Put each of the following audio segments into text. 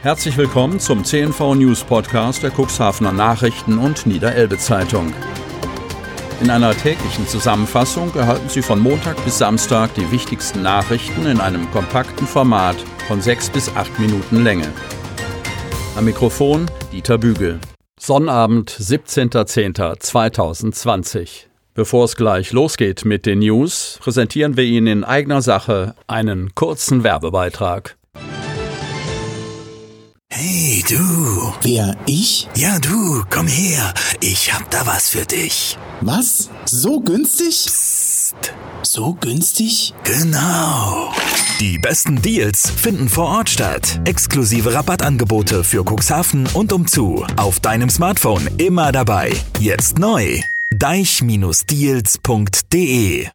Herzlich willkommen zum CNV News Podcast der Cuxhavener Nachrichten und Niederelbe Zeitung. In einer täglichen Zusammenfassung erhalten Sie von Montag bis Samstag die wichtigsten Nachrichten in einem kompakten Format von sechs bis acht Minuten Länge. Am Mikrofon Dieter Bügel. Sonnabend, 17.10.2020. Bevor es gleich losgeht mit den News, präsentieren wir Ihnen in eigener Sache einen kurzen Werbebeitrag. Hey du. Wer, ich? Ja du, komm her. Ich hab da was für dich. Was? So günstig? Psst. So günstig? Genau. Die besten Deals finden vor Ort statt. Exklusive Rabattangebote für Cuxhaven und umzu. Auf deinem Smartphone immer dabei. Jetzt neu deich-deals.de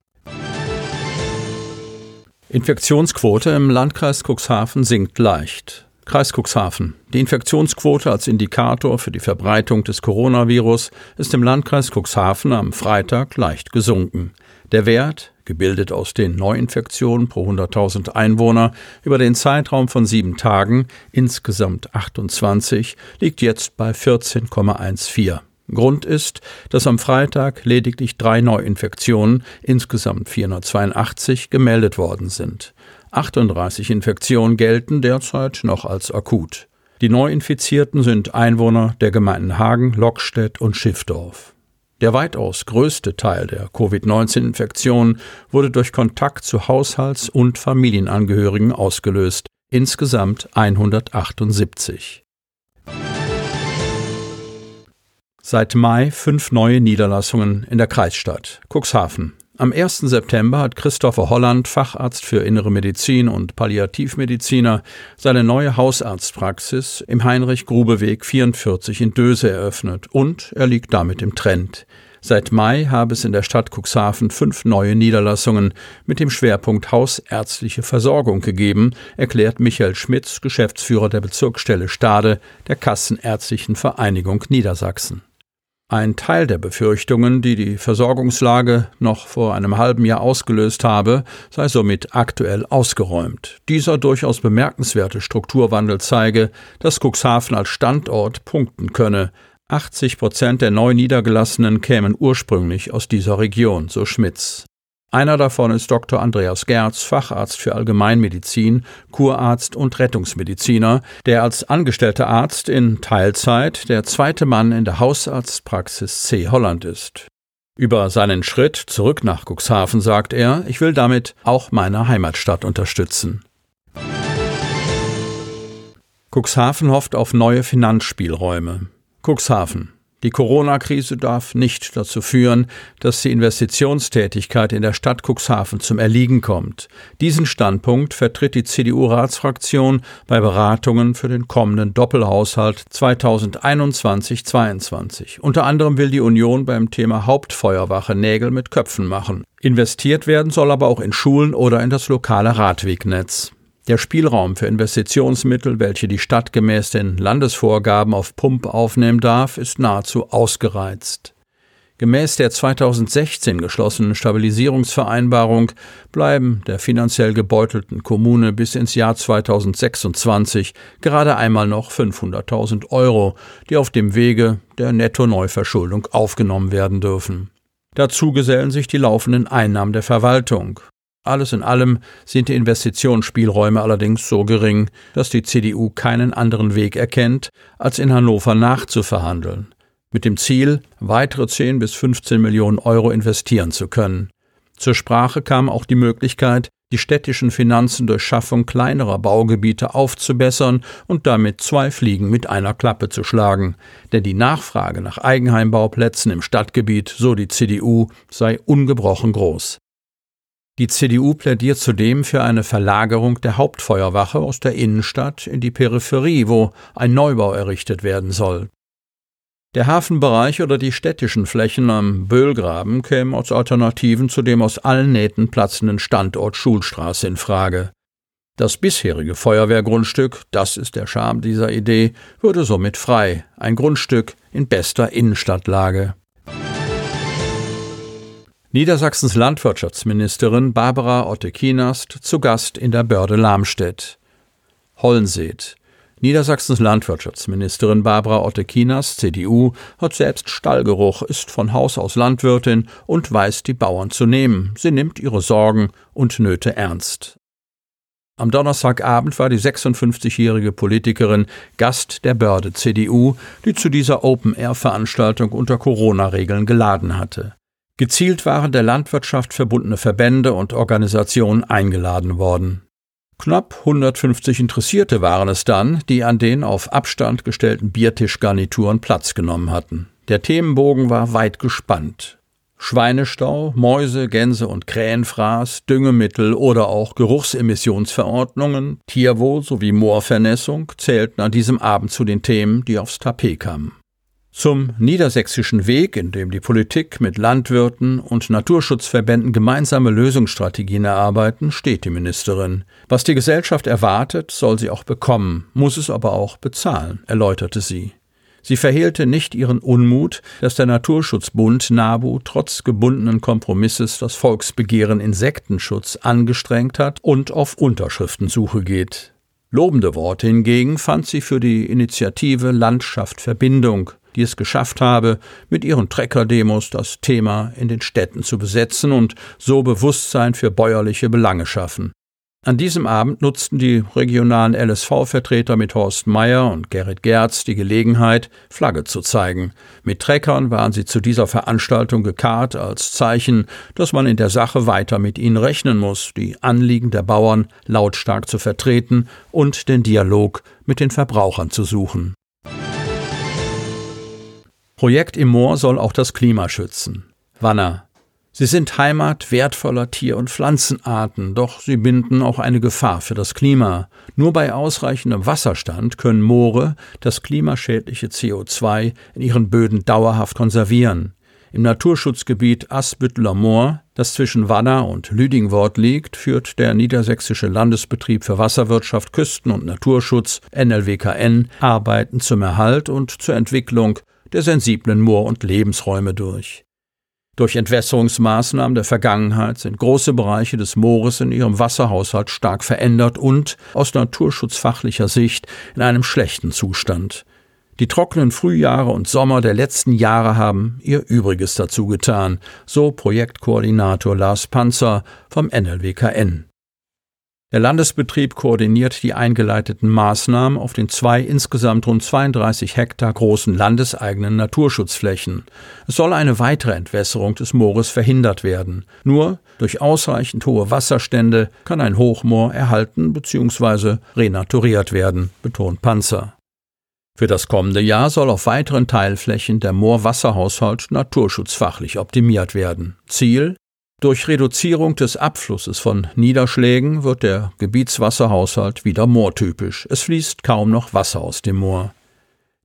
Infektionsquote im Landkreis Cuxhaven sinkt leicht. Kreis Cuxhaven. Die Infektionsquote als Indikator für die Verbreitung des Coronavirus ist im Landkreis Cuxhaven am Freitag leicht gesunken. Der Wert, gebildet aus den Neuinfektionen pro 100.000 Einwohner über den Zeitraum von sieben Tagen, insgesamt 28, liegt jetzt bei 14,14. Grund ist, dass am Freitag lediglich drei Neuinfektionen, insgesamt 482, gemeldet worden sind. 38 Infektionen gelten derzeit noch als akut. Die Neuinfizierten sind Einwohner der Gemeinden Hagen, Lockstedt und Schiffdorf. Der weitaus größte Teil der Covid-19-Infektionen wurde durch Kontakt zu Haushalts- und Familienangehörigen ausgelöst, insgesamt 178. Seit Mai fünf neue Niederlassungen in der Kreisstadt Cuxhaven. Am 1. September hat Christopher Holland, Facharzt für Innere Medizin und Palliativmediziner, seine neue Hausarztpraxis im Heinrich-Grube-Weg 44 in Döse eröffnet und er liegt damit im Trend. Seit Mai habe es in der Stadt Cuxhaven fünf neue Niederlassungen mit dem Schwerpunkt hausärztliche Versorgung gegeben, erklärt Michael Schmitz, Geschäftsführer der Bezirksstelle Stade der Kassenärztlichen Vereinigung Niedersachsen. Ein Teil der Befürchtungen, die die Versorgungslage noch vor einem halben Jahr ausgelöst habe, sei somit aktuell ausgeräumt. Dieser durchaus bemerkenswerte Strukturwandel zeige, dass Cuxhaven als Standort punkten könne. 80 Prozent der neu Niedergelassenen kämen ursprünglich aus dieser Region, so Schmitz. Einer davon ist Dr. Andreas Gerz, Facharzt für Allgemeinmedizin, Kurarzt und Rettungsmediziner, der als angestellter Arzt in Teilzeit der zweite Mann in der Hausarztpraxis C. Holland ist. Über seinen Schritt zurück nach Cuxhaven sagt er, ich will damit auch meine Heimatstadt unterstützen. Cuxhaven hofft auf neue Finanzspielräume. Cuxhaven. Die Corona-Krise darf nicht dazu führen, dass die Investitionstätigkeit in der Stadt Cuxhaven zum Erliegen kommt. Diesen Standpunkt vertritt die CDU-Ratsfraktion bei Beratungen für den kommenden Doppelhaushalt 2021-22. Unter anderem will die Union beim Thema Hauptfeuerwache Nägel mit Köpfen machen. Investiert werden soll aber auch in Schulen oder in das lokale Radwegnetz. Der Spielraum für Investitionsmittel, welche die Stadt gemäß den Landesvorgaben auf Pump aufnehmen darf, ist nahezu ausgereizt. Gemäß der 2016 geschlossenen Stabilisierungsvereinbarung bleiben der finanziell gebeutelten Kommune bis ins Jahr 2026 gerade einmal noch 500.000 Euro, die auf dem Wege der Netto-Neuverschuldung aufgenommen werden dürfen. Dazu gesellen sich die laufenden Einnahmen der Verwaltung. Alles in allem sind die Investitionsspielräume allerdings so gering, dass die CDU keinen anderen Weg erkennt, als in Hannover nachzuverhandeln, mit dem Ziel, weitere 10 bis 15 Millionen Euro investieren zu können. Zur Sprache kam auch die Möglichkeit, die städtischen Finanzen durch Schaffung kleinerer Baugebiete aufzubessern und damit zwei Fliegen mit einer Klappe zu schlagen. Denn die Nachfrage nach Eigenheimbauplätzen im Stadtgebiet, so die CDU, sei ungebrochen groß. Die CDU plädiert zudem für eine Verlagerung der Hauptfeuerwache aus der Innenstadt in die Peripherie, wo ein Neubau errichtet werden soll. Der Hafenbereich oder die städtischen Flächen am Böhlgraben kämen als Alternativen zu dem aus allen Nähten platzenden Standort Schulstraße in Frage. Das bisherige Feuerwehrgrundstück, das ist der Charme dieser Idee, würde somit frei, ein Grundstück in bester Innenstadtlage. Niedersachsens Landwirtschaftsministerin Barbara Otte-Kienast zu Gast in der Börde Lamstedt. Hollenseet. Niedersachsens Landwirtschaftsministerin Barbara Otte-Kienast, CDU, hat selbst Stallgeruch, ist von Haus aus Landwirtin und weiß die Bauern zu nehmen. Sie nimmt ihre Sorgen und Nöte ernst. Am Donnerstagabend war die 56-jährige Politikerin Gast der Börde CDU, die zu dieser Open-Air-Veranstaltung unter Corona-Regeln geladen hatte. Gezielt waren der Landwirtschaft verbundene Verbände und Organisationen eingeladen worden. Knapp 150 Interessierte waren es dann, die an den auf Abstand gestellten Biertischgarnituren Platz genommen hatten. Der Themenbogen war weit gespannt. Schweinestau, Mäuse, Gänse und Krähenfraß, Düngemittel oder auch Geruchsemissionsverordnungen, Tierwohl sowie Moorvernässung zählten an diesem Abend zu den Themen, die aufs Tapet kamen. Zum niedersächsischen Weg, in dem die Politik mit Landwirten und Naturschutzverbänden gemeinsame Lösungsstrategien erarbeiten, steht die Ministerin. Was die Gesellschaft erwartet, soll sie auch bekommen, muss es aber auch bezahlen, erläuterte sie. Sie verhehlte nicht ihren Unmut, dass der Naturschutzbund NABU trotz gebundenen Kompromisses das Volksbegehren Insektenschutz angestrengt hat und auf Unterschriftensuche geht. Lobende Worte hingegen fand sie für die Initiative Landschaft Verbindung, die es geschafft habe, mit ihren Trecker-Demos das Thema in den Städten zu besetzen und so Bewusstsein für bäuerliche Belange schaffen. An diesem Abend nutzten die regionalen LSV-Vertreter mit Horst Meyer und Gerrit Gerz die Gelegenheit, Flagge zu zeigen. Mit Treckern waren sie zu dieser Veranstaltung gekarrt als Zeichen, dass man in der Sache weiter mit ihnen rechnen muss, die Anliegen der Bauern lautstark zu vertreten und den Dialog mit den Verbrauchern zu suchen. Projekt im Moor soll auch das Klima schützen. Wanner. Sie sind Heimat wertvoller Tier- und Pflanzenarten, doch sie binden auch eine Gefahr für das Klima. Nur bei ausreichendem Wasserstand können Moore das klimaschädliche CO2 in ihren Böden dauerhaft konservieren. Im Naturschutzgebiet Asbüttler Moor, das zwischen Wanner und Lüdingwort liegt, führt der Niedersächsische Landesbetrieb für Wasserwirtschaft, Küsten- und Naturschutz NLWKN Arbeiten zum Erhalt und zur Entwicklung der sensiblen Moor- und Lebensräume durch. Durch Entwässerungsmaßnahmen der Vergangenheit sind große Bereiche des Moores in ihrem Wasserhaushalt stark verändert und aus naturschutzfachlicher Sicht in einem schlechten Zustand. Die trockenen Frühjahre und Sommer der letzten Jahre haben ihr Übriges dazu getan, so Projektkoordinator Lars Panzer vom NLWKN. Der Landesbetrieb koordiniert die eingeleiteten Maßnahmen auf den zwei insgesamt rund 32 Hektar großen landeseigenen Naturschutzflächen. Es soll eine weitere Entwässerung des Moores verhindert werden. Nur durch ausreichend hohe Wasserstände kann ein Hochmoor erhalten bzw. renaturiert werden, betont Panzer. Für das kommende Jahr soll auf weiteren Teilflächen der Moorwasserhaushalt naturschutzfachlich optimiert werden. Ziel durch Reduzierung des Abflusses von Niederschlägen wird der Gebietswasserhaushalt wieder moortypisch. Es fließt kaum noch Wasser aus dem Moor.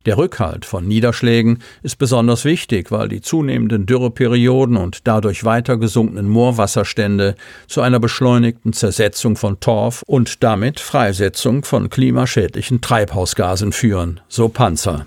Der Rückhalt von Niederschlägen ist besonders wichtig, weil die zunehmenden Dürreperioden und dadurch weiter gesunkenen Moorwasserstände zu einer beschleunigten Zersetzung von Torf und damit Freisetzung von klimaschädlichen Treibhausgasen führen, so Panzer.